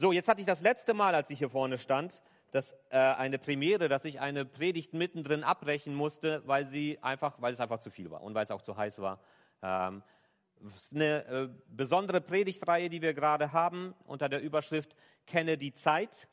So, jetzt hatte ich das letzte Mal, als ich hier vorne stand, das, äh, eine Premiere, dass ich eine Predigt mittendrin abbrechen musste, weil, sie einfach, weil es einfach zu viel war und weil es auch zu heiß war. Ähm, eine äh, besondere Predigtreihe, die wir gerade haben, unter der Überschrift Kenne die Zeit.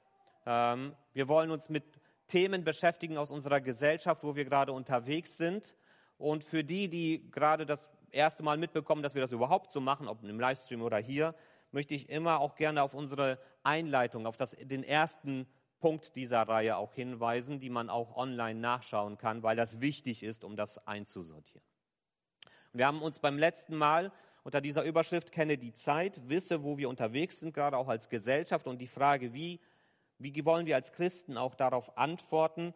Ähm, wir wollen uns mit Themen beschäftigen aus unserer Gesellschaft, wo wir gerade unterwegs sind. Und für die, die gerade das erste Mal mitbekommen, dass wir das überhaupt so machen, ob im Livestream oder hier, möchte ich immer auch gerne auf unsere Einleitung, auf das, den ersten Punkt dieser Reihe auch hinweisen, die man auch online nachschauen kann, weil das wichtig ist, um das einzusortieren. Wir haben uns beim letzten Mal unter dieser Überschrift Kenne die Zeit, wisse, wo wir unterwegs sind, gerade auch als Gesellschaft und die Frage, wie, wie wollen wir als Christen auch darauf antworten,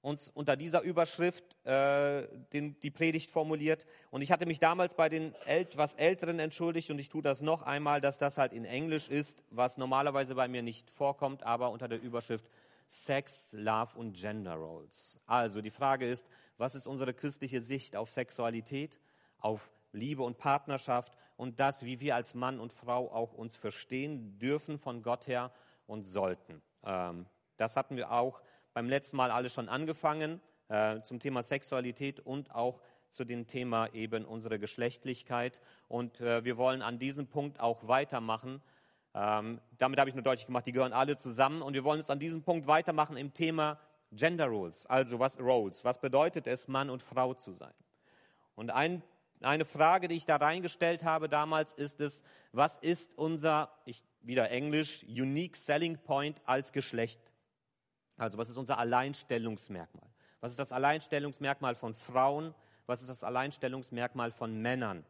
uns unter dieser Überschrift äh, den, die Predigt formuliert. Und ich hatte mich damals bei den etwas Älteren entschuldigt und ich tue das noch einmal, dass das halt in Englisch ist, was normalerweise bei mir nicht vorkommt, aber unter der Überschrift Sex, Love und Gender Roles. Also die Frage ist, was ist unsere christliche Sicht auf Sexualität, auf Liebe und Partnerschaft und das, wie wir als Mann und Frau auch uns verstehen dürfen von Gott her und sollten. Ähm, das hatten wir auch beim letzten Mal alle schon angefangen äh, zum Thema Sexualität und auch zu dem Thema eben unsere Geschlechtlichkeit. Und äh, wir wollen an diesem Punkt auch weitermachen. Ähm, damit habe ich nur deutlich gemacht, die gehören alle zusammen. Und wir wollen uns an diesem Punkt weitermachen im Thema Gender Roles. Also was Roles? Was bedeutet es, Mann und Frau zu sein? Und ein, eine Frage, die ich da reingestellt habe damals, ist es, was ist unser, ich, wieder Englisch, Unique Selling Point als Geschlecht? Also was ist unser Alleinstellungsmerkmal? Was ist das Alleinstellungsmerkmal von Frauen? Was ist das Alleinstellungsmerkmal von Männern?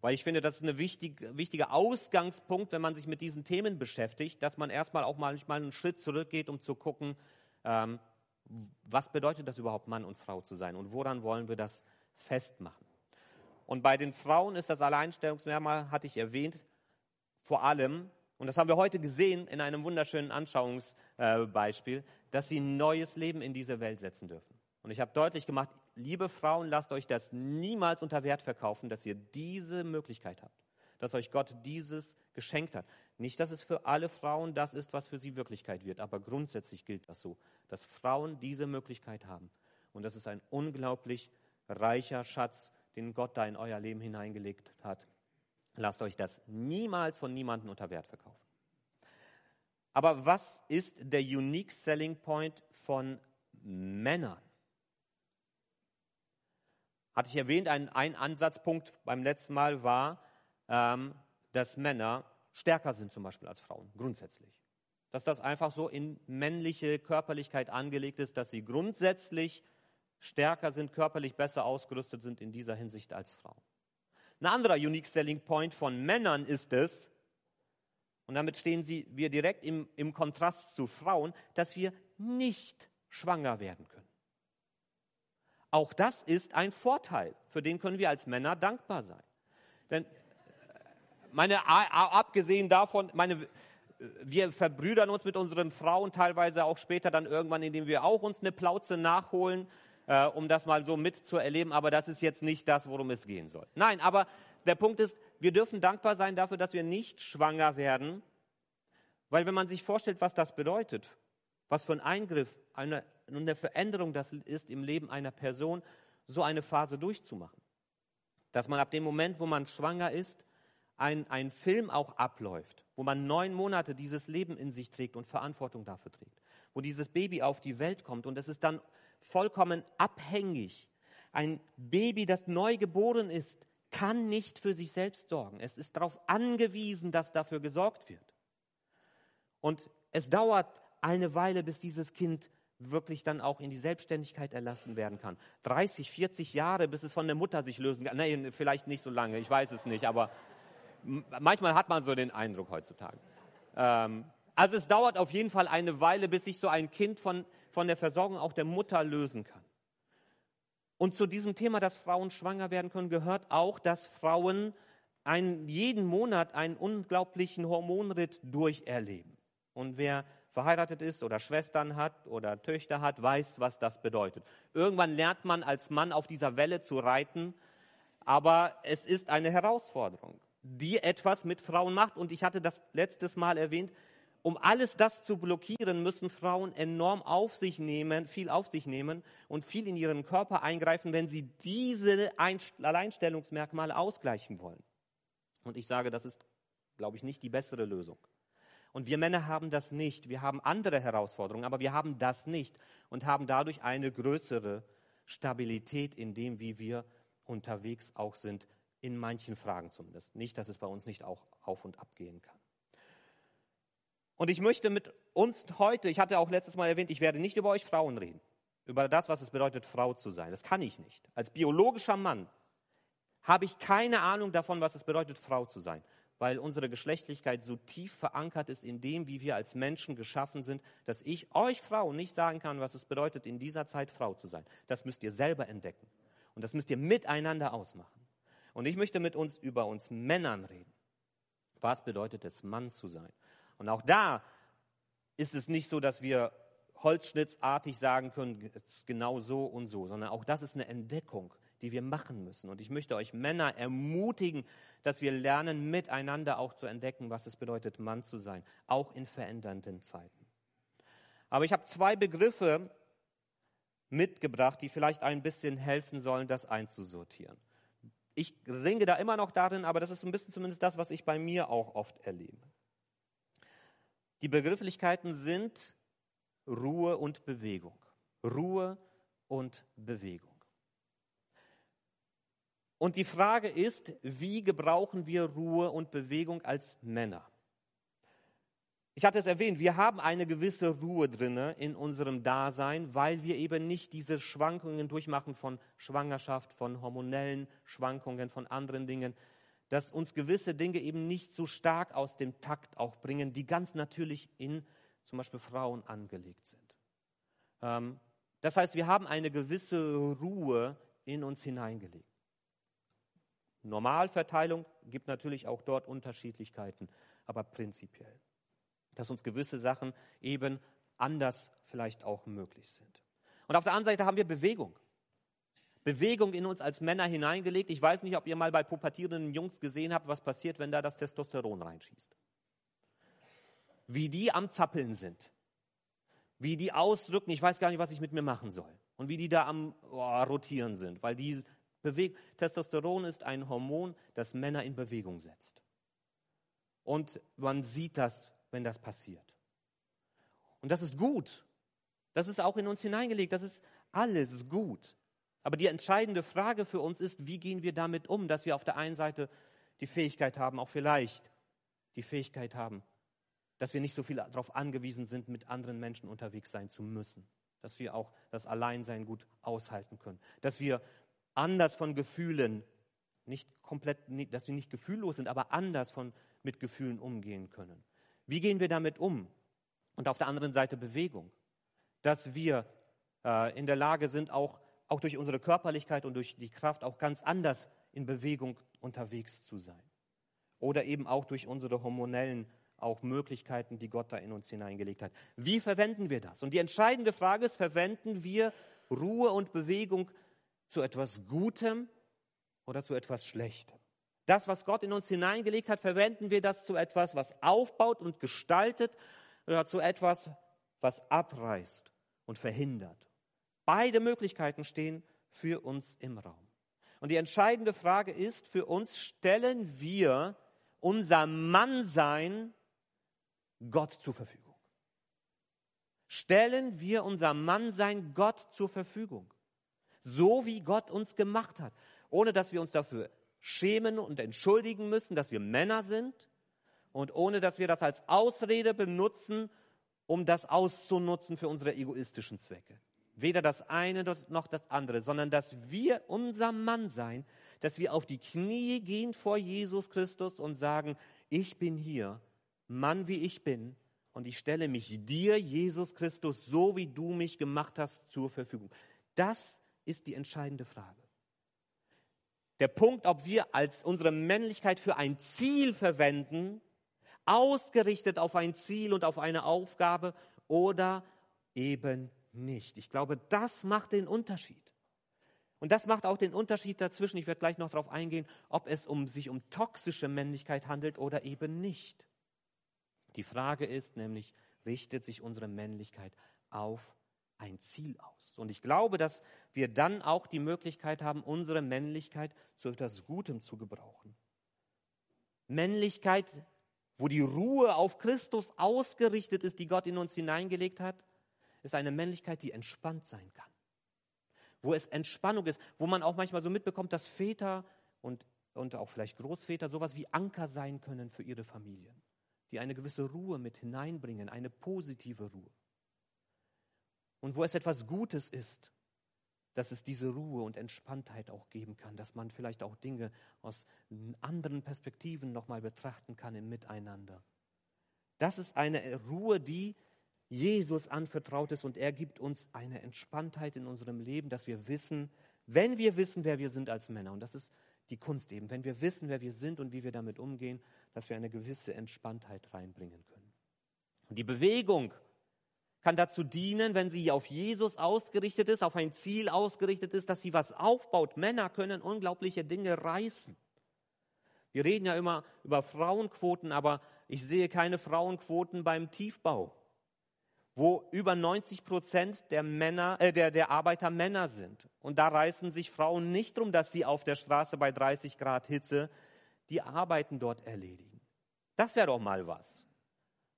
Weil ich finde, das ist ein wichtig, wichtiger Ausgangspunkt, wenn man sich mit diesen Themen beschäftigt, dass man erstmal auch manchmal einen Schritt zurückgeht, um zu gucken, ähm, was bedeutet das überhaupt, Mann und Frau zu sein und woran wollen wir das festmachen. Und bei den Frauen ist das Alleinstellungsmerkmal, hatte ich erwähnt, vor allem, und das haben wir heute gesehen in einem wunderschönen Anschauungsbeispiel, dass sie ein neues Leben in diese Welt setzen dürfen. Und ich habe deutlich gemacht, liebe Frauen, lasst euch das niemals unter Wert verkaufen, dass ihr diese Möglichkeit habt, dass euch Gott dieses geschenkt hat. Nicht, dass es für alle Frauen das ist, was für sie Wirklichkeit wird, aber grundsätzlich gilt das so, dass Frauen diese Möglichkeit haben. Und das ist ein unglaublich reicher Schatz, den Gott da in euer Leben hineingelegt hat. Lasst euch das niemals von niemandem unter Wert verkaufen. Aber was ist der Unique Selling Point von Männern? Hatte ich erwähnt, ein, ein Ansatzpunkt beim letzten Mal war, ähm, dass Männer stärker sind zum Beispiel als Frauen, grundsätzlich. Dass das einfach so in männliche Körperlichkeit angelegt ist, dass sie grundsätzlich stärker sind, körperlich besser ausgerüstet sind in dieser Hinsicht als Frauen. Ein anderer Unique Selling Point von Männern ist es, und damit stehen sie, wir direkt im, im Kontrast zu Frauen, dass wir nicht schwanger werden können. Auch das ist ein Vorteil, für den können wir als Männer dankbar sein. Denn meine, abgesehen davon, meine, wir verbrüdern uns mit unseren Frauen teilweise auch später dann irgendwann, indem wir auch uns eine Plauze nachholen, äh, um das mal so mitzuerleben. Aber das ist jetzt nicht das, worum es gehen soll. Nein, aber der Punkt ist, wir dürfen dankbar sein dafür, dass wir nicht schwanger werden, weil wenn man sich vorstellt, was das bedeutet, was für ein Eingriff, eine, eine Veränderung das ist im Leben einer Person, so eine Phase durchzumachen. Dass man ab dem Moment, wo man schwanger ist, ein, ein Film auch abläuft, wo man neun Monate dieses Leben in sich trägt und Verantwortung dafür trägt, wo dieses Baby auf die Welt kommt und es ist dann vollkommen abhängig. Ein Baby, das neu geboren ist, kann nicht für sich selbst sorgen. Es ist darauf angewiesen, dass dafür gesorgt wird. Und es dauert eine Weile, bis dieses Kind wirklich dann auch in die Selbstständigkeit erlassen werden kann. 30, 40 Jahre, bis es von der Mutter sich lösen kann. Nein, vielleicht nicht so lange, ich weiß es nicht, aber manchmal hat man so den Eindruck heutzutage. Ähm, also es dauert auf jeden Fall eine Weile, bis sich so ein Kind von, von der Versorgung auch der Mutter lösen kann. Und zu diesem Thema, dass Frauen schwanger werden können, gehört auch, dass Frauen einen, jeden Monat einen unglaublichen Hormonritt durcherleben. Und wer verheiratet ist oder Schwestern hat oder Töchter hat, weiß, was das bedeutet. Irgendwann lernt man als Mann auf dieser Welle zu reiten, aber es ist eine Herausforderung, die etwas mit Frauen macht. Und ich hatte das letztes Mal erwähnt, um alles das zu blockieren, müssen Frauen enorm auf sich nehmen, viel auf sich nehmen und viel in ihren Körper eingreifen, wenn sie diese Alleinstellungsmerkmale ausgleichen wollen. Und ich sage, das ist, glaube ich, nicht die bessere Lösung. Und wir Männer haben das nicht. Wir haben andere Herausforderungen, aber wir haben das nicht und haben dadurch eine größere Stabilität in dem, wie wir unterwegs auch sind, in manchen Fragen zumindest. Nicht, dass es bei uns nicht auch auf und ab gehen kann. Und ich möchte mit uns heute, ich hatte auch letztes Mal erwähnt, ich werde nicht über euch Frauen reden, über das, was es bedeutet, Frau zu sein. Das kann ich nicht. Als biologischer Mann habe ich keine Ahnung davon, was es bedeutet, Frau zu sein, weil unsere Geschlechtlichkeit so tief verankert ist in dem, wie wir als Menschen geschaffen sind, dass ich euch Frauen nicht sagen kann, was es bedeutet, in dieser Zeit Frau zu sein. Das müsst ihr selber entdecken. Und das müsst ihr miteinander ausmachen. Und ich möchte mit uns über uns Männern reden. Was bedeutet es, Mann zu sein? Und auch da ist es nicht so, dass wir holzschnittsartig sagen können, genau so und so, sondern auch das ist eine Entdeckung, die wir machen müssen. Und ich möchte euch Männer ermutigen, dass wir lernen, miteinander auch zu entdecken, was es bedeutet, Mann zu sein, auch in verändernden Zeiten. Aber ich habe zwei Begriffe mitgebracht, die vielleicht ein bisschen helfen sollen, das einzusortieren. Ich ringe da immer noch darin, aber das ist ein bisschen zumindest das, was ich bei mir auch oft erlebe. Die Begrifflichkeiten sind Ruhe und Bewegung. Ruhe und Bewegung. Und die Frage ist, wie gebrauchen wir Ruhe und Bewegung als Männer? Ich hatte es erwähnt, wir haben eine gewisse Ruhe drinne in unserem Dasein, weil wir eben nicht diese Schwankungen durchmachen von Schwangerschaft, von hormonellen Schwankungen, von anderen Dingen, dass uns gewisse Dinge eben nicht so stark aus dem Takt auch bringen, die ganz natürlich in zum Beispiel Frauen angelegt sind. Ähm, das heißt, wir haben eine gewisse Ruhe in uns hineingelegt. Normalverteilung gibt natürlich auch dort Unterschiedlichkeiten, aber prinzipiell, dass uns gewisse Sachen eben anders vielleicht auch möglich sind. Und auf der anderen Seite haben wir Bewegung. Bewegung in uns als Männer hineingelegt. Ich weiß nicht, ob ihr mal bei pubertierenden Jungs gesehen habt, was passiert, wenn da das Testosteron reinschießt. Wie die am Zappeln sind. Wie die ausdrücken, ich weiß gar nicht, was ich mit mir machen soll. Und wie die da am oh, Rotieren sind. Weil die bewegt. Testosteron ist ein Hormon, das Männer in Bewegung setzt. Und man sieht das, wenn das passiert. Und das ist gut. Das ist auch in uns hineingelegt. Das ist alles gut. Aber die entscheidende Frage für uns ist, wie gehen wir damit um, dass wir auf der einen Seite die Fähigkeit haben, auch vielleicht die Fähigkeit haben, dass wir nicht so viel darauf angewiesen sind, mit anderen Menschen unterwegs sein zu müssen. Dass wir auch das Alleinsein gut aushalten können. Dass wir anders von Gefühlen, nicht komplett, dass wir nicht gefühllos sind, aber anders von, mit Gefühlen umgehen können. Wie gehen wir damit um? Und auf der anderen Seite Bewegung. Dass wir äh, in der Lage sind, auch auch durch unsere Körperlichkeit und durch die Kraft auch ganz anders in Bewegung unterwegs zu sein. Oder eben auch durch unsere hormonellen auch Möglichkeiten, die Gott da in uns hineingelegt hat. Wie verwenden wir das? Und die entscheidende Frage ist, verwenden wir Ruhe und Bewegung zu etwas Gutem oder zu etwas Schlechtem? Das, was Gott in uns hineingelegt hat, verwenden wir das zu etwas, was aufbaut und gestaltet oder zu etwas, was abreißt und verhindert Beide Möglichkeiten stehen für uns im Raum. Und die entscheidende Frage ist für uns, stellen wir unser Mannsein Gott zur Verfügung? Stellen wir unser Mannsein Gott zur Verfügung? So wie Gott uns gemacht hat, ohne dass wir uns dafür schämen und entschuldigen müssen, dass wir Männer sind und ohne dass wir das als Ausrede benutzen, um das auszunutzen für unsere egoistischen Zwecke. Weder das eine noch das andere, sondern dass wir unser Mann sein, dass wir auf die Knie gehen vor Jesus Christus und sagen, ich bin hier, Mann wie ich bin, und ich stelle mich dir, Jesus Christus, so wie du mich gemacht hast, zur Verfügung. Das ist die entscheidende Frage. Der Punkt, ob wir als unsere Männlichkeit für ein Ziel verwenden, ausgerichtet auf ein Ziel und auf eine Aufgabe oder eben nicht. Ich glaube, das macht den Unterschied. Und das macht auch den Unterschied dazwischen, ich werde gleich noch darauf eingehen, ob es um, sich um toxische Männlichkeit handelt oder eben nicht. Die Frage ist nämlich, richtet sich unsere Männlichkeit auf ein Ziel aus? Und ich glaube, dass wir dann auch die Möglichkeit haben, unsere Männlichkeit zu etwas Gutem zu gebrauchen. Männlichkeit, wo die Ruhe auf Christus ausgerichtet ist, die Gott in uns hineingelegt hat, ist eine Männlichkeit, die entspannt sein kann. Wo es Entspannung ist, wo man auch manchmal so mitbekommt, dass Väter und, und auch vielleicht Großväter sowas wie Anker sein können für ihre Familien, die eine gewisse Ruhe mit hineinbringen, eine positive Ruhe. Und wo es etwas Gutes ist, dass es diese Ruhe und Entspanntheit auch geben kann, dass man vielleicht auch Dinge aus anderen Perspektiven nochmal betrachten kann im Miteinander. Das ist eine Ruhe, die Jesus anvertraut ist und er gibt uns eine Entspanntheit in unserem Leben, dass wir wissen, wenn wir wissen, wer wir sind als Männer, und das ist die Kunst eben, wenn wir wissen, wer wir sind und wie wir damit umgehen, dass wir eine gewisse Entspanntheit reinbringen können. Und die Bewegung kann dazu dienen, wenn sie auf Jesus ausgerichtet ist, auf ein Ziel ausgerichtet ist, dass sie was aufbaut. Männer können unglaubliche Dinge reißen. Wir reden ja immer über Frauenquoten, aber ich sehe keine Frauenquoten beim Tiefbau, wo über 90 Prozent der, Männer, äh, der, der Arbeiter Männer sind. Und da reißen sich Frauen nicht drum, dass sie auf der Straße bei 30 Grad Hitze die Arbeiten dort erledigen. Das wäre doch mal was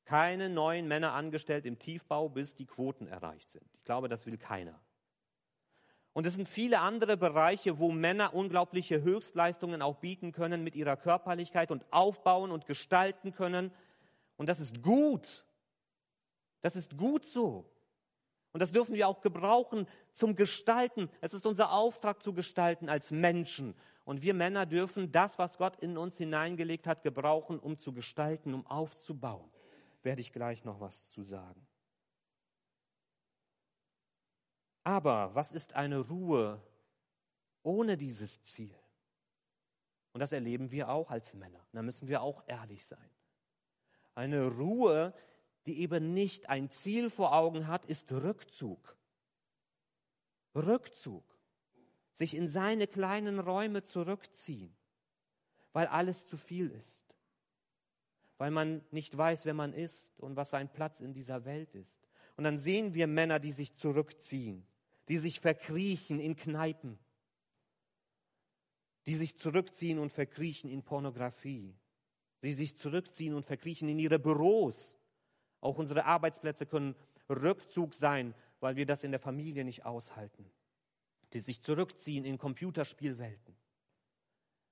keine neuen Männer angestellt im Tiefbau, bis die Quoten erreicht sind. Ich glaube, das will keiner. Und es sind viele andere Bereiche, wo Männer unglaubliche Höchstleistungen auch bieten können mit ihrer Körperlichkeit und aufbauen und gestalten können. Und das ist gut. Das ist gut so. Und das dürfen wir auch gebrauchen zum Gestalten. Es ist unser Auftrag zu gestalten als Menschen. Und wir Männer dürfen das, was Gott in uns hineingelegt hat, gebrauchen, um zu gestalten, um aufzubauen werde ich gleich noch was zu sagen. Aber was ist eine Ruhe ohne dieses Ziel? Und das erleben wir auch als Männer. Da müssen wir auch ehrlich sein. Eine Ruhe, die eben nicht ein Ziel vor Augen hat, ist Rückzug. Rückzug. Sich in seine kleinen Räume zurückziehen, weil alles zu viel ist weil man nicht weiß, wer man ist und was sein Platz in dieser Welt ist. Und dann sehen wir Männer, die sich zurückziehen, die sich verkriechen in Kneipen, die sich zurückziehen und verkriechen in Pornografie, die sich zurückziehen und verkriechen in ihre Büros. Auch unsere Arbeitsplätze können Rückzug sein, weil wir das in der Familie nicht aushalten. Die sich zurückziehen in Computerspielwelten.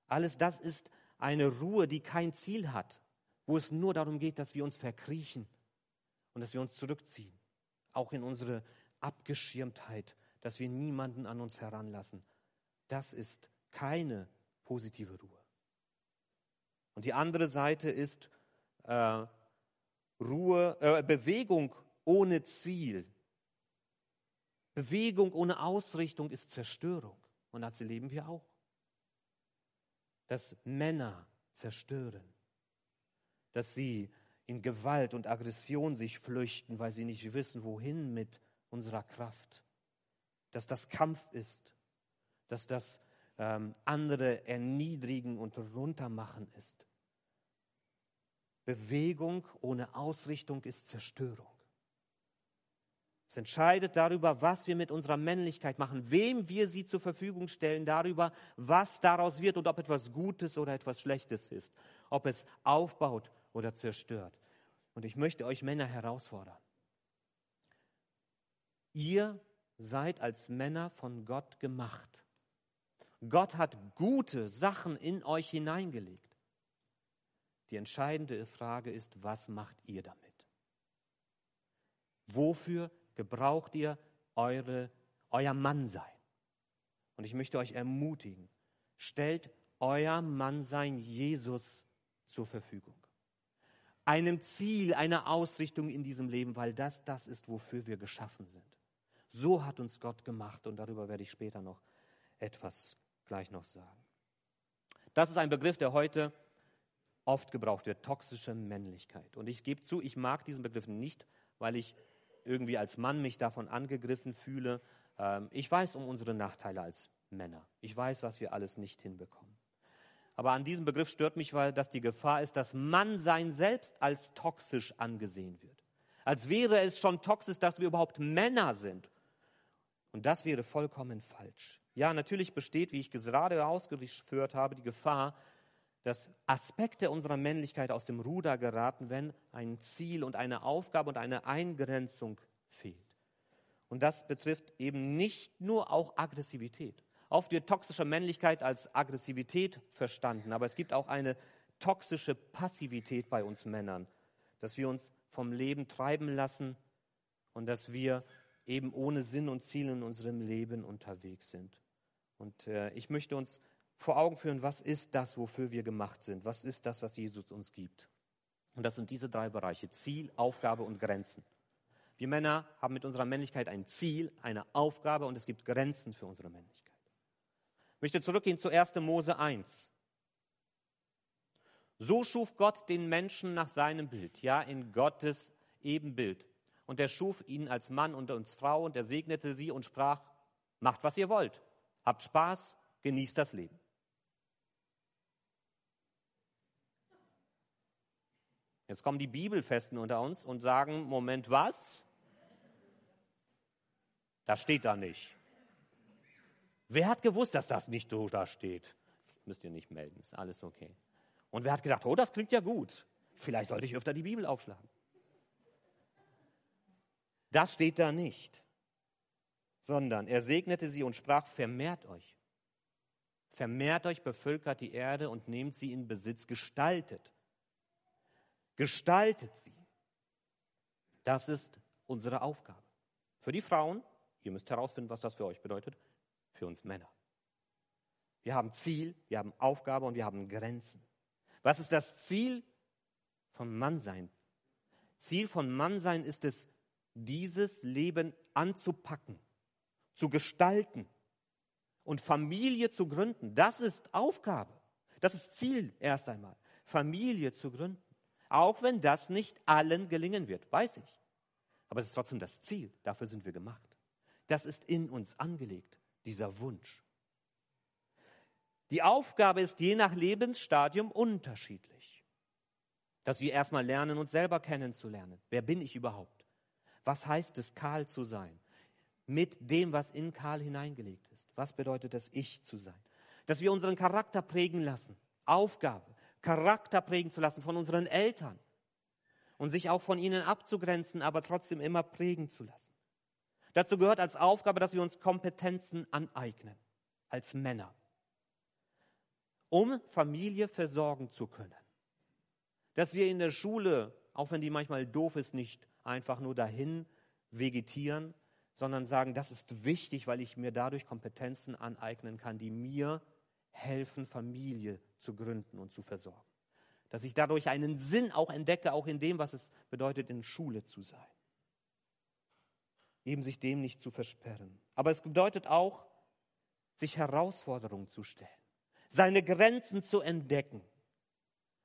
Alles das ist eine Ruhe, die kein Ziel hat, wo es nur darum geht, dass wir uns verkriechen und dass wir uns zurückziehen, auch in unsere Abgeschirmtheit, dass wir niemanden an uns heranlassen. Das ist keine positive Ruhe. Und die andere Seite ist äh, Ruhe, äh, Bewegung ohne Ziel. Bewegung ohne Ausrichtung ist Zerstörung. Und das erleben wir auch. Dass Männer zerstören dass sie in Gewalt und Aggression sich flüchten, weil sie nicht wissen, wohin mit unserer Kraft. Dass das Kampf ist, dass das ähm, andere erniedrigen und runtermachen ist. Bewegung ohne Ausrichtung ist Zerstörung. Es entscheidet darüber, was wir mit unserer Männlichkeit machen, wem wir sie zur Verfügung stellen, darüber, was daraus wird und ob etwas Gutes oder etwas Schlechtes ist, ob es aufbaut oder zerstört. Und ich möchte euch Männer herausfordern. Ihr seid als Männer von Gott gemacht. Gott hat gute Sachen in euch hineingelegt. Die entscheidende Frage ist, was macht ihr damit? Wofür gebraucht ihr eure, euer Mannsein? Und ich möchte euch ermutigen, stellt euer Mannsein Jesus zur Verfügung einem Ziel, einer Ausrichtung in diesem Leben, weil das das ist, wofür wir geschaffen sind. So hat uns Gott gemacht und darüber werde ich später noch etwas gleich noch sagen. Das ist ein Begriff, der heute oft gebraucht wird, toxische Männlichkeit. Und ich gebe zu, ich mag diesen Begriff nicht, weil ich irgendwie als Mann mich davon angegriffen fühle. Ähm, ich weiß um unsere Nachteile als Männer. Ich weiß, was wir alles nicht hinbekommen. Aber an diesem Begriff stört mich, weil das die Gefahr ist, dass Mannsein selbst als toxisch angesehen wird. Als wäre es schon toxisch, dass wir überhaupt Männer sind. Und das wäre vollkommen falsch. Ja, natürlich besteht, wie ich gerade ausgeführt habe, die Gefahr, dass Aspekte unserer Männlichkeit aus dem Ruder geraten, wenn ein Ziel und eine Aufgabe und eine Eingrenzung fehlt. Und das betrifft eben nicht nur auch Aggressivität. Oft wird toxische Männlichkeit als Aggressivität verstanden, aber es gibt auch eine toxische Passivität bei uns Männern, dass wir uns vom Leben treiben lassen und dass wir eben ohne Sinn und Ziel in unserem Leben unterwegs sind. Und äh, ich möchte uns vor Augen führen, was ist das, wofür wir gemacht sind? Was ist das, was Jesus uns gibt? Und das sind diese drei Bereiche, Ziel, Aufgabe und Grenzen. Wir Männer haben mit unserer Männlichkeit ein Ziel, eine Aufgabe und es gibt Grenzen für unsere Männlichkeit. Ich möchte zurückgehen zu 1. Mose 1. So schuf Gott den Menschen nach seinem Bild, ja, in Gottes Ebenbild. Und er schuf ihn als Mann und als Frau und er segnete sie und sprach, macht, was ihr wollt. Habt Spaß, genießt das Leben. Jetzt kommen die Bibelfesten unter uns und sagen, Moment, was? Das steht da nicht. Wer hat gewusst, dass das nicht so da steht? Müsst ihr nicht melden, ist alles okay. Und wer hat gedacht, oh, das klingt ja gut. Vielleicht sollte ich öfter die Bibel aufschlagen. Das steht da nicht, sondern er segnete sie und sprach, vermehrt euch. Vermehrt euch, bevölkert die Erde und nehmt sie in Besitz, gestaltet. Gestaltet sie. Das ist unsere Aufgabe. Für die Frauen, ihr müsst herausfinden, was das für euch bedeutet, für uns Männer. Wir haben Ziel, wir haben Aufgabe und wir haben Grenzen. Was ist das Ziel vom Mannsein? Ziel von Mannsein ist es, dieses Leben anzupacken, zu gestalten und Familie zu gründen. Das ist Aufgabe. Das ist Ziel erst einmal. Familie zu gründen. Auch wenn das nicht allen gelingen wird, weiß ich. Aber es ist trotzdem das Ziel. Dafür sind wir gemacht. Das ist in uns angelegt, dieser Wunsch. Die Aufgabe ist je nach Lebensstadium unterschiedlich. Dass wir erstmal lernen, uns selber kennenzulernen. Wer bin ich überhaupt? Was heißt es, Karl zu sein? Mit dem, was in Karl hineingelegt ist. Was bedeutet es, ich zu sein? Dass wir unseren Charakter prägen lassen. Aufgabe, Charakter prägen zu lassen von unseren Eltern. Und sich auch von ihnen abzugrenzen, aber trotzdem immer prägen zu lassen. Dazu gehört als Aufgabe, dass wir uns Kompetenzen aneignen. Als Männer um Familie versorgen zu können. Dass wir in der Schule, auch wenn die manchmal doof ist, nicht einfach nur dahin vegetieren, sondern sagen, das ist wichtig, weil ich mir dadurch Kompetenzen aneignen kann, die mir helfen, Familie zu gründen und zu versorgen. Dass ich dadurch einen Sinn auch entdecke, auch in dem, was es bedeutet, in Schule zu sein. Eben sich dem nicht zu versperren. Aber es bedeutet auch, sich Herausforderungen zu stellen seine Grenzen zu entdecken.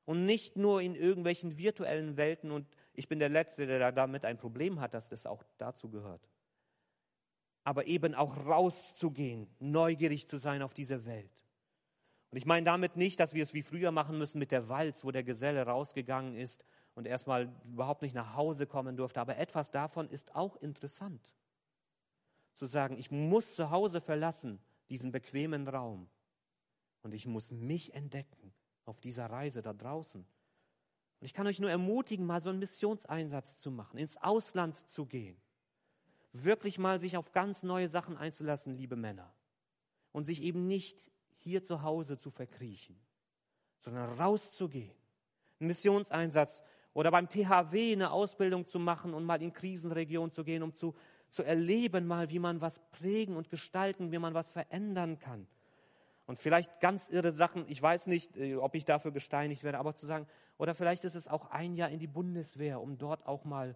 Und nicht nur in irgendwelchen virtuellen Welten. Und ich bin der Letzte, der damit ein Problem hat, dass das auch dazu gehört. Aber eben auch rauszugehen, neugierig zu sein auf diese Welt. Und ich meine damit nicht, dass wir es wie früher machen müssen mit der Walz, wo der Geselle rausgegangen ist und erstmal überhaupt nicht nach Hause kommen durfte. Aber etwas davon ist auch interessant. Zu sagen, ich muss zu Hause verlassen, diesen bequemen Raum und ich muss mich entdecken auf dieser Reise da draußen. Und ich kann euch nur ermutigen, mal so einen Missionseinsatz zu machen, ins Ausland zu gehen. Wirklich mal sich auf ganz neue Sachen einzulassen, liebe Männer. Und sich eben nicht hier zu Hause zu verkriechen, sondern rauszugehen. Ein Missionseinsatz oder beim THW eine Ausbildung zu machen und mal in Krisenregionen zu gehen, um zu, zu erleben mal, wie man was prägen und gestalten, wie man was verändern kann und vielleicht ganz irre Sachen, ich weiß nicht, äh, ob ich dafür gesteinigt werde, aber zu sagen, oder vielleicht ist es auch ein Jahr in die Bundeswehr, um dort auch mal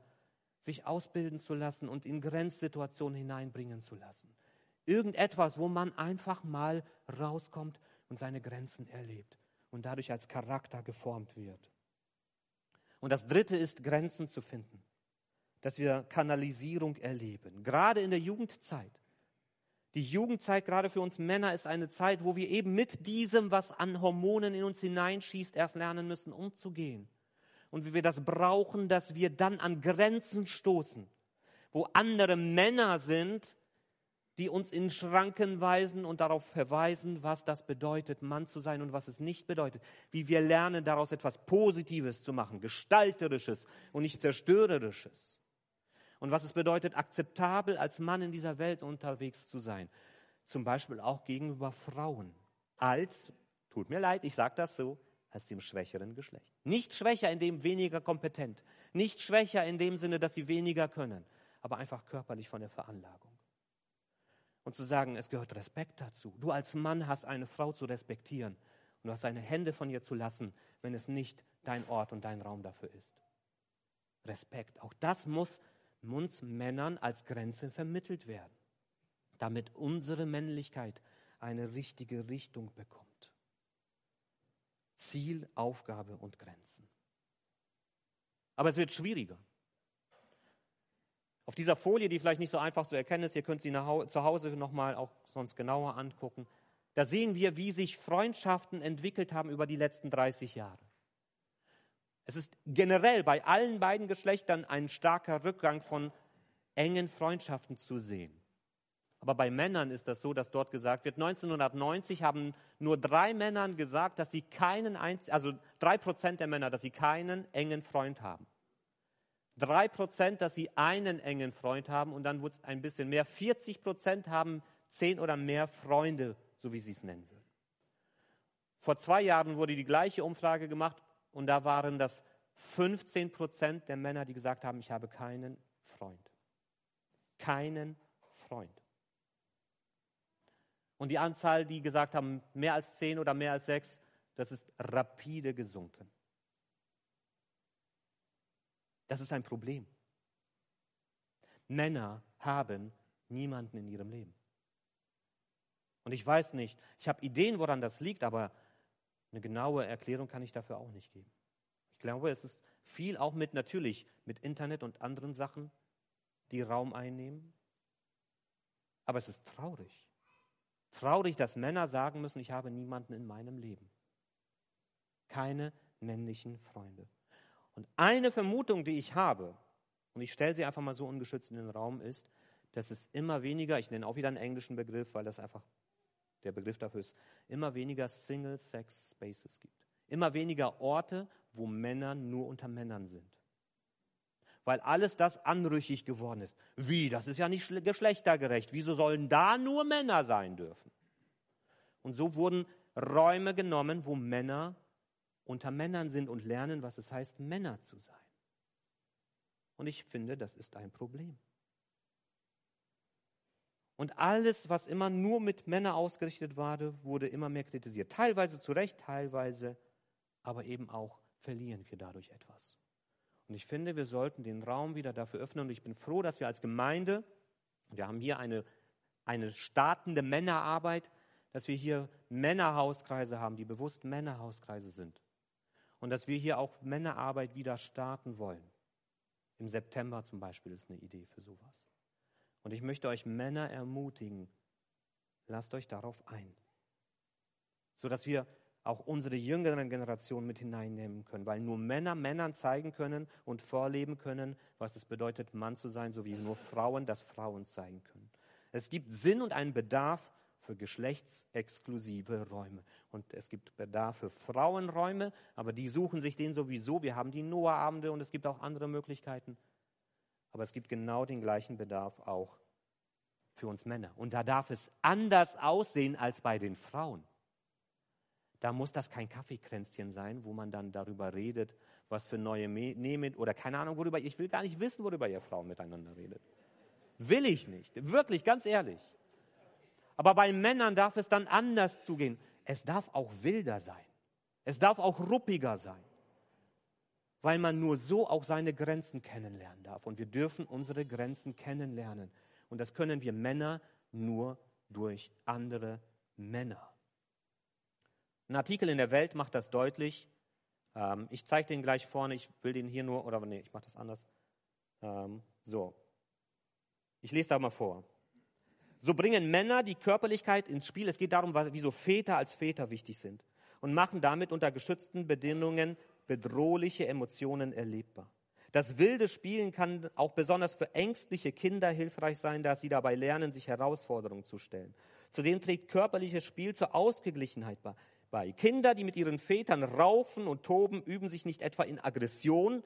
sich ausbilden zu lassen und in Grenzsituationen hineinbringen zu lassen. Irgendetwas, wo man einfach mal rauskommt und seine Grenzen erlebt und dadurch als Charakter geformt wird. Und das Dritte ist, Grenzen zu finden, dass wir Kanalisierung erleben, gerade in der Jugendzeit Die Jugendzeit gerade für uns Männer ist eine Zeit, wo wir eben mit diesem, was an Hormonen in uns hineinschießt, erst lernen müssen, umzugehen. Und wie wir das brauchen, dass wir dann an Grenzen stoßen, wo andere Männer sind, die uns in Schranken weisen und darauf verweisen, was das bedeutet, Mann zu sein und was es nicht bedeutet. Wie wir lernen, daraus etwas Positives zu machen, Gestalterisches und nicht Zerstörerisches und was es bedeutet, akzeptabel als Mann in dieser Welt unterwegs zu sein. Zum Beispiel auch gegenüber Frauen. Als, tut mir leid, ich sage das so, als dem schwächeren Geschlecht. Nicht schwächer in dem weniger kompetent. Nicht schwächer in dem Sinne, dass sie weniger können, aber einfach körperlich von der Veranlagung. Und zu sagen, es gehört Respekt dazu. Du als Mann hast eine Frau zu respektieren und du hast deine Hände von ihr zu lassen, wenn es nicht dein Ort und dein Raum dafür ist. Respekt. Auch das muss uns Männern als Grenze vermittelt werden, damit unsere Männlichkeit eine richtige Richtung bekommt. Ziel, Aufgabe und Grenzen. Aber es wird schwieriger. Auf dieser Folie, die vielleicht nicht so einfach zu erkennen ist, ihr könnt sie zu Hause nochmal auch sonst genauer angucken, da sehen wir, wie sich Freundschaften entwickelt haben über die letzten 30 Jahre. Es ist generell bei allen beiden Geschlechtern ein starker Rückgang von engen Freundschaften zu sehen. Aber bei Männern ist das so, dass dort gesagt wird, 1990 haben nur drei Männern gesagt, dass sie keinen, also drei Prozent der Männer, dass sie keinen engen Freund haben. Drei Prozent, dass sie einen engen Freund haben und dann wurde es ein bisschen mehr. 40 Prozent haben zehn oder mehr Freunde, so wie sie es nennen würden. Vor zwei Jahren wurde die gleiche Umfrage gemacht und da waren das 15 Prozent der Männer, die gesagt haben, ich habe keinen Freund. Keinen Freund. Und die Anzahl, die gesagt haben, mehr als zehn oder mehr als sechs, das ist rapide gesunken. Das ist ein Problem. Männer haben niemanden in ihrem Leben. Und ich weiß nicht, ich habe Ideen, woran das liegt, aber eine genaue Erklärung kann ich dafür auch nicht geben. Ich glaube, es ist viel auch mit natürlich mit Internet und anderen Sachen, die Raum einnehmen. Aber es ist traurig. Traurig, dass Männer sagen müssen, ich habe niemanden in meinem Leben. Keine männlichen Freunde. Und eine Vermutung, die ich habe, und ich stelle sie einfach mal so ungeschützt in den Raum, ist, dass es immer weniger, ich nenne auch wieder einen englischen Begriff, weil das einfach der Begriff dafür ist, immer weniger Single-Sex-Spaces gibt. Immer weniger Orte, wo Männer nur unter Männern sind. Weil alles das anrüchig geworden ist. Wie? Das ist ja nicht geschlechtergerecht. Wieso sollen da nur Männer sein dürfen? Und so wurden Räume genommen, wo Männer unter Männern sind und lernen, was es heißt, Männer zu sein. Und ich finde, das ist ein Problem. Und alles, was immer nur mit Männern ausgerichtet war, wurde immer mehr kritisiert. Teilweise zu Recht, teilweise, aber eben auch verlieren wir dadurch etwas. Und ich finde, wir sollten den Raum wieder dafür öffnen. Und ich bin froh, dass wir als Gemeinde, wir haben hier eine, eine startende Männerarbeit, dass wir hier Männerhauskreise haben, die bewusst Männerhauskreise sind. Und dass wir hier auch Männerarbeit wieder starten wollen. Im September zum Beispiel ist eine Idee für sowas. Und ich möchte euch Männer ermutigen, lasst euch darauf ein, sodass wir auch unsere jüngeren Generationen mit hineinnehmen können, weil nur Männer Männern zeigen können und vorleben können, was es bedeutet, Mann zu sein, so wie nur Frauen das Frauen zeigen können. Es gibt Sinn und einen Bedarf für geschlechtsexklusive Räume. Und es gibt Bedarf für Frauenräume, aber die suchen sich den sowieso. Wir haben die Noah-Abende und es gibt auch andere Möglichkeiten. Aber es gibt genau den gleichen Bedarf auch für uns Männer. Und da darf es anders aussehen als bei den Frauen. Da muss das kein Kaffeekränzchen sein, wo man dann darüber redet, was für neue Nähmittel oder keine Ahnung, worüber. Ich will gar nicht wissen, worüber ihr Frauen miteinander redet. Will ich nicht. Wirklich, ganz ehrlich. Aber bei Männern darf es dann anders zugehen. Es darf auch wilder sein. Es darf auch ruppiger sein weil man nur so auch seine Grenzen kennenlernen darf. Und wir dürfen unsere Grenzen kennenlernen. Und das können wir Männer nur durch andere Männer. Ein Artikel in der Welt macht das deutlich. Ähm, ich zeige den gleich vorne. Ich will den hier nur, oder nee, ich mache das anders. Ähm, so. Ich lese da mal vor. So bringen Männer die Körperlichkeit ins Spiel. Es geht darum, wieso Väter als Väter wichtig sind und machen damit unter geschützten Bedingungen bedrohliche Emotionen erlebbar. Das wilde Spielen kann auch besonders für ängstliche Kinder hilfreich sein, da sie dabei lernen, sich Herausforderungen zu stellen. Zudem trägt körperliches Spiel zur Ausgeglichenheit bei. Kinder, die mit ihren Vätern raufen und toben, üben sich nicht etwa in Aggression,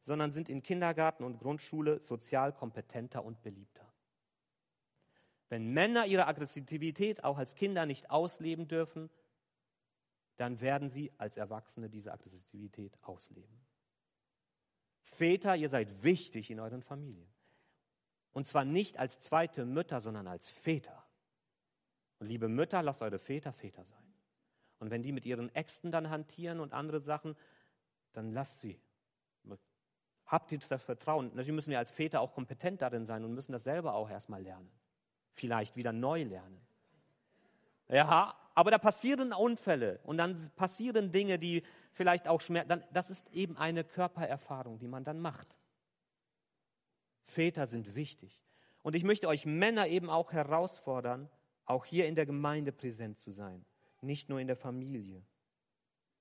sondern sind in Kindergarten und Grundschule sozial kompetenter und beliebter. Wenn Männer ihre Aggressivität auch als Kinder nicht ausleben dürfen, dann werden sie als Erwachsene diese Aggressivität ausleben. Väter, ihr seid wichtig in euren Familien. Und zwar nicht als zweite Mütter, sondern als Väter. Und liebe Mütter, lasst eure Väter Väter sein. Und wenn die mit ihren Äxten dann hantieren und andere Sachen, dann lasst sie. Habt ihr das Vertrauen. Natürlich müssen wir als Väter auch kompetent darin sein und müssen das selber auch erstmal lernen. Vielleicht wieder neu lernen. Ja, aber da passieren Unfälle und dann passieren Dinge, die vielleicht auch schmerzen. Das ist eben eine Körpererfahrung, die man dann macht. Väter sind wichtig. Und ich möchte euch Männer eben auch herausfordern, auch hier in der Gemeinde präsent zu sein, nicht nur in der Familie,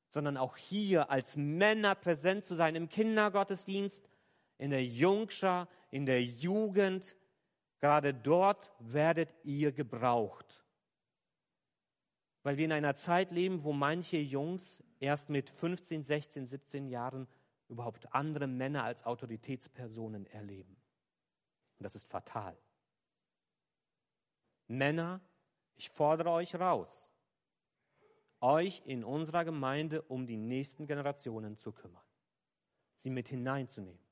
sondern auch hier als Männer präsent zu sein, im Kindergottesdienst, in der Jungschar, in der Jugend. Gerade dort werdet ihr gebraucht. Weil wir in einer Zeit leben, wo manche Jungs erst mit 15, 16, 17 Jahren überhaupt andere Männer als Autoritätspersonen erleben. Und das ist fatal. Männer ich fordere euch raus, euch in unserer Gemeinde um die nächsten Generationen zu kümmern, sie mit hineinzunehmen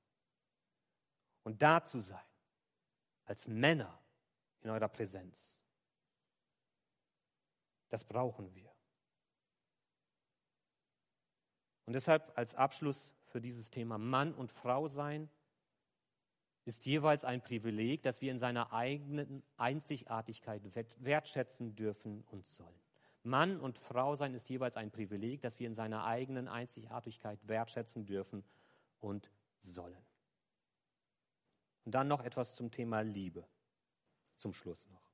und da zu sein, als Männer in eurer Präsenz. Das brauchen wir. Und deshalb als Abschluss für dieses Thema Mann und Frau sein ist jeweils ein Privileg, das wir in seiner eigenen Einzigartigkeit wertschätzen dürfen und sollen. Mann und Frau sein ist jeweils ein Privileg, das wir in seiner eigenen Einzigartigkeit wertschätzen dürfen und sollen. Und dann noch etwas zum Thema Liebe. Zum Schluss noch.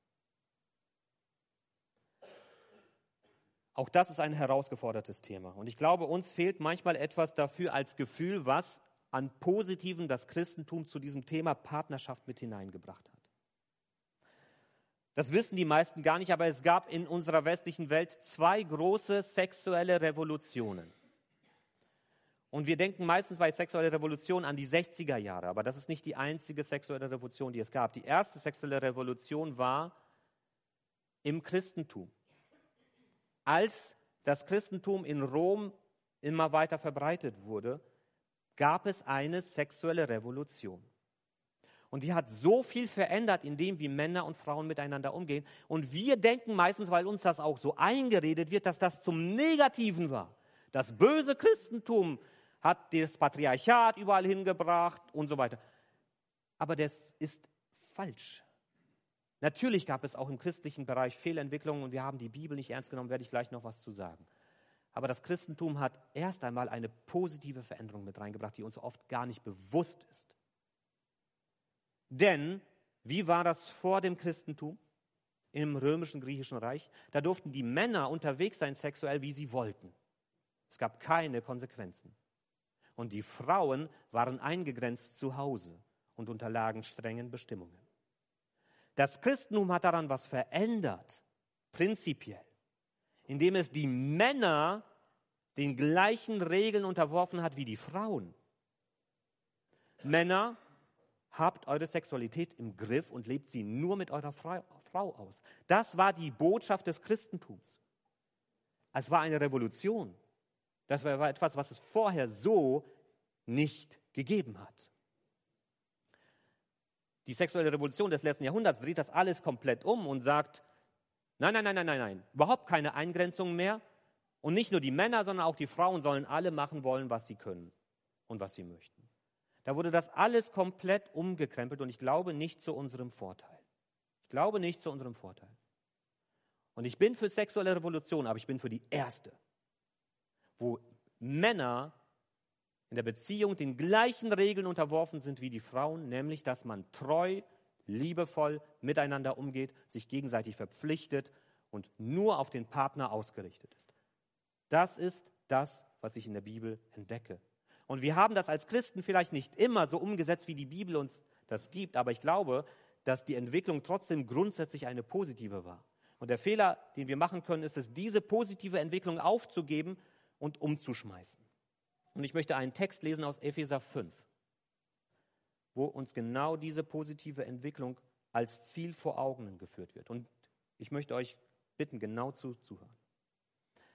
Auch das ist ein herausgefordertes Thema. Und ich glaube, uns fehlt manchmal etwas dafür als Gefühl, was an Positiven das Christentum zu diesem Thema Partnerschaft mit hineingebracht hat. Das wissen die meisten gar nicht, aber es gab in unserer westlichen Welt zwei große sexuelle Revolutionen. Und wir denken meistens bei sexueller Revolution an die 60er Jahre, aber das ist nicht die einzige sexuelle Revolution, die es gab. Die erste sexuelle Revolution war im Christentum. Als das Christentum in Rom immer weiter verbreitet wurde, gab es eine sexuelle Revolution. Und die hat so viel verändert in dem, wie Männer und Frauen miteinander umgehen. Und wir denken meistens, weil uns das auch so eingeredet wird, dass das zum Negativen war. Das böse Christentum hat das Patriarchat überall hingebracht und so weiter. Aber das ist falsch. Natürlich gab es auch im christlichen Bereich Fehlentwicklungen und wir haben die Bibel nicht ernst genommen, werde ich gleich noch was zu sagen. Aber das Christentum hat erst einmal eine positive Veränderung mit reingebracht, die uns oft gar nicht bewusst ist. Denn wie war das vor dem Christentum im römischen griechischen Reich? Da durften die Männer unterwegs sein sexuell, wie sie wollten. Es gab keine Konsequenzen. Und die Frauen waren eingegrenzt zu Hause und unterlagen strengen Bestimmungen. Das Christentum hat daran was verändert, prinzipiell indem es die Männer den gleichen Regeln unterworfen hat wie die Frauen. Männer, habt eure Sexualität im Griff und lebt sie nur mit eurer Frau aus. Das war die Botschaft des Christentums. Es war eine Revolution. Das war etwas, was es vorher so nicht gegeben hat. Die sexuelle Revolution des letzten Jahrhunderts dreht das alles komplett um und sagt, Nein, nein, nein, nein, nein, nein. Überhaupt keine Eingrenzung mehr. Und nicht nur die Männer, sondern auch die Frauen sollen alle machen wollen, was sie können und was sie möchten. Da wurde das alles komplett umgekrempelt und ich glaube nicht zu unserem Vorteil. Ich glaube nicht zu unserem Vorteil. Und ich bin für sexuelle Revolution, aber ich bin für die erste, wo Männer in der Beziehung den gleichen Regeln unterworfen sind wie die Frauen, nämlich dass man treu, liebevoll miteinander umgeht, sich gegenseitig verpflichtet und nur auf den Partner ausgerichtet ist. Das ist das, was ich in der Bibel entdecke. Und wir haben das als Christen vielleicht nicht immer so umgesetzt, wie die Bibel uns das gibt, aber ich glaube, dass die Entwicklung trotzdem grundsätzlich eine positive war. Und der Fehler, den wir machen können, ist es, diese positive Entwicklung aufzugeben und umzuschmeißen. Und ich möchte einen Text lesen aus Epheser 5, wo uns genau diese positive Entwicklung als Ziel vor Augen geführt wird. Und ich möchte euch bitten, genau zuzuhören.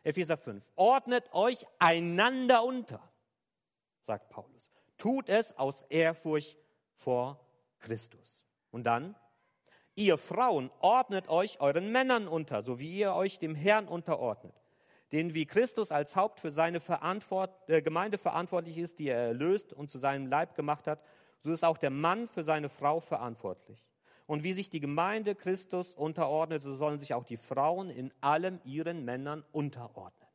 Epheser 5. Ordnet euch einander unter, sagt Paulus. Tut es aus Ehrfurcht vor Christus. Und dann, ihr Frauen, ordnet euch euren Männern unter, so wie ihr euch dem Herrn unterordnet. Den wie Christus als Haupt für seine Verantwort äh, Gemeinde verantwortlich ist, die er erlöst und zu seinem Leib gemacht hat, so ist auch der Mann für seine Frau verantwortlich. Und wie sich die Gemeinde Christus unterordnet, so sollen sich auch die Frauen in allem ihren Männern unterordnen.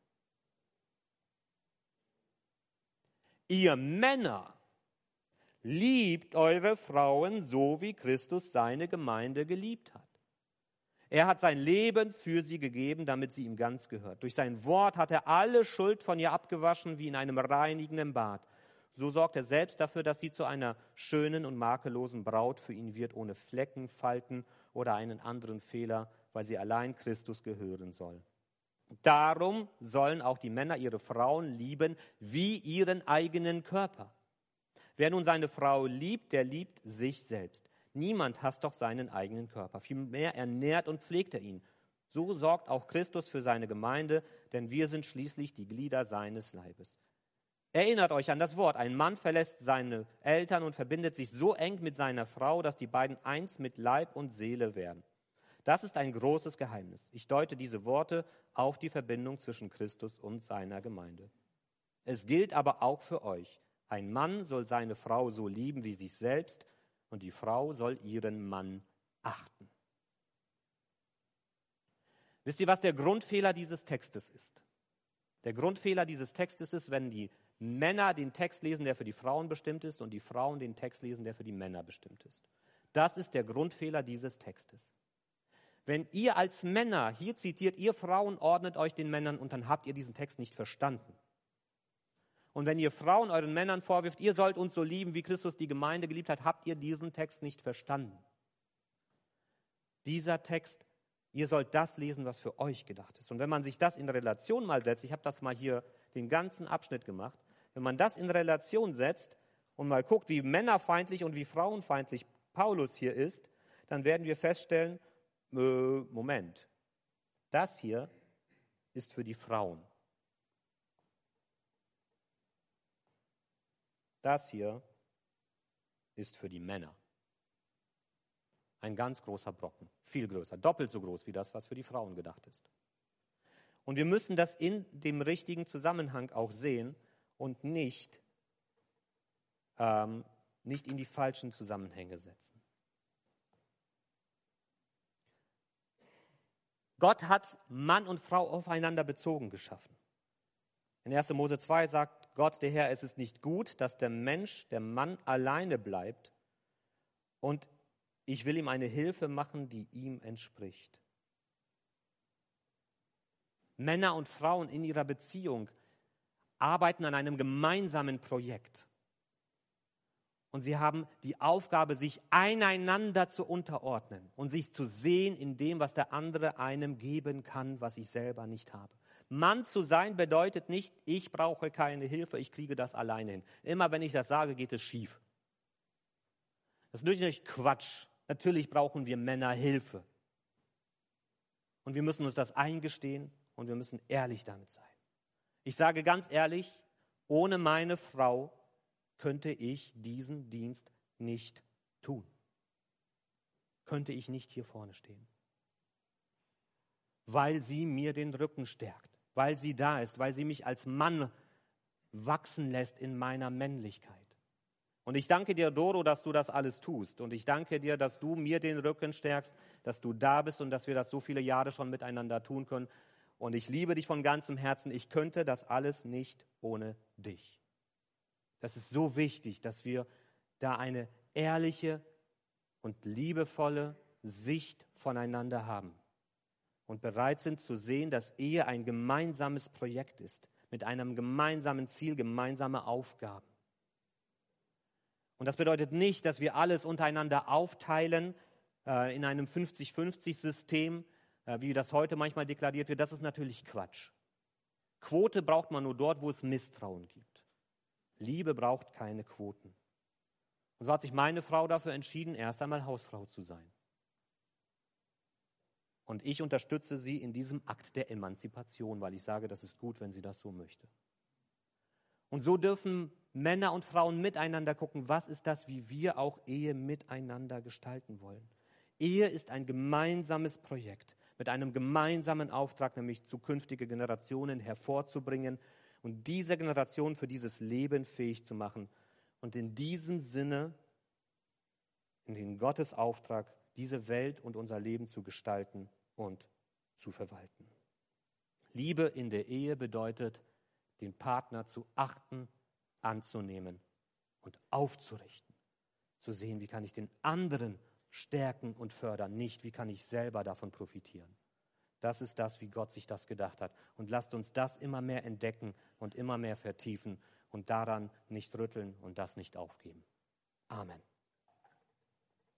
Ihr Männer liebt eure Frauen so, wie Christus seine Gemeinde geliebt hat. Er hat sein Leben für sie gegeben, damit sie ihm ganz gehört. Durch sein Wort hat er alle Schuld von ihr abgewaschen, wie in einem reinigenden Bad. So sorgt er selbst dafür, dass sie zu einer schönen und makellosen Braut für ihn wird, ohne Flecken, Falten oder einen anderen Fehler, weil sie allein Christus gehören soll. Darum sollen auch die Männer ihre Frauen lieben wie ihren eigenen Körper. Wer nun seine Frau liebt, der liebt sich selbst. Niemand hasst doch seinen eigenen Körper. Vielmehr ernährt und pflegt er ihn. So sorgt auch Christus für seine Gemeinde, denn wir sind schließlich die Glieder seines Leibes. Erinnert euch an das Wort. Ein Mann verlässt seine Eltern und verbindet sich so eng mit seiner Frau, dass die beiden eins mit Leib und Seele werden. Das ist ein großes Geheimnis. Ich deute diese Worte auf die Verbindung zwischen Christus und seiner Gemeinde. Es gilt aber auch für euch. Ein Mann soll seine Frau so lieben wie sich selbst und die Frau soll ihren Mann achten. Wisst ihr, was der Grundfehler dieses Textes ist? Der Grundfehler dieses Textes ist, wenn die Männer den Text lesen, der für die Frauen bestimmt ist, und die Frauen den Text lesen, der für die Männer bestimmt ist. Das ist der Grundfehler dieses Textes. Wenn ihr als Männer, hier zitiert, ihr Frauen ordnet euch den Männern und dann habt ihr diesen Text nicht verstanden. Und wenn ihr Frauen euren Männern vorwirft, ihr sollt uns so lieben, wie Christus die Gemeinde geliebt hat, habt ihr diesen Text nicht verstanden. Dieser Text, ihr sollt das lesen, was für euch gedacht ist. Und wenn man sich das in Relation mal setzt, ich habe das mal hier den ganzen Abschnitt gemacht, wenn man das in Relation setzt und mal guckt, wie männerfeindlich und wie frauenfeindlich Paulus hier ist, dann werden wir feststellen, äh, Moment, das hier ist für die Frauen. Das hier ist für die Männer. Ein ganz großer Brocken, viel größer, doppelt so groß wie das, was für die Frauen gedacht ist. Und wir müssen das in dem richtigen Zusammenhang auch sehen und nicht, ähm, nicht in die falschen Zusammenhänge setzen. Gott hat Mann und Frau aufeinander bezogen geschaffen. In 1. Mose 2 Gott, der Herr, es ist nicht gut, dass der Mensch, der Mann alleine bleibt und ich will ihm eine Hilfe machen, die ihm entspricht. Männer und Frauen in ihrer Beziehung arbeiten an einem gemeinsamen Projekt. Und sie haben die Aufgabe, sich einander zu unterordnen und sich zu sehen in dem, was der andere einem geben kann, was ich selber nicht habe. Mann zu sein bedeutet nicht, ich brauche keine Hilfe, ich kriege das alleine hin. Immer wenn ich das sage, geht es schief. Das ist natürlich Quatsch. Natürlich brauchen wir Männer Hilfe. Und wir müssen uns das eingestehen und wir müssen ehrlich damit sein. Ich sage ganz ehrlich, ohne meine Frau könnte ich diesen Dienst nicht tun. Könnte ich nicht hier vorne stehen. Weil sie mir den Rücken stärkt, weil sie da ist, weil sie mich als Mann wachsen lässt in meiner Männlichkeit. Und ich danke dir, Doro, dass du das alles tust. Und ich danke dir, dass du mir den Rücken stärkst, dass du da bist und dass wir das so viele Jahre schon miteinander tun können und ich liebe dich von ganzem Herzen. Ich könnte das alles nicht ohne dich. Das ist so wichtig, dass wir da eine ehrliche und liebevolle Sicht voneinander haben und bereit sind zu sehen, dass Ehe ein gemeinsames Projekt ist, mit einem gemeinsamen Ziel, gemeinsame Aufgaben. Und das bedeutet nicht, dass wir alles untereinander aufteilen äh, in einem 50-50-System, äh, wie das heute manchmal deklariert wird. Das ist natürlich Quatsch. Quote braucht man nur dort, wo es Misstrauen gibt. Liebe braucht keine Quoten. Und so hat sich meine Frau dafür entschieden, erst einmal Hausfrau zu sein. Und ich unterstütze sie in diesem Akt der Emanzipation, weil ich sage, das ist gut, wenn sie das so möchte. Und so dürfen Männer und Frauen miteinander gucken, was ist das, wie wir auch Ehe miteinander gestalten wollen. Ehe ist ein gemeinsames Projekt mit einem gemeinsamen Auftrag, nämlich zukünftige Generationen hervorzubringen und diese Generation für dieses Leben fähig zu machen und in diesem Sinne, in den Gottes Auftrag, diese Welt und unser Leben zu gestalten und zu verwalten. Liebe in der Ehe bedeutet, den Partner zu achten, anzunehmen und aufzurichten. Zu sehen, wie kann ich den anderen stärken und fördern, nicht wie kann ich selber davon profitieren. Das ist das, wie Gott sich das gedacht hat. Und lasst uns das immer mehr entdecken und immer mehr vertiefen und daran nicht rütteln und das nicht aufgeben. Amen.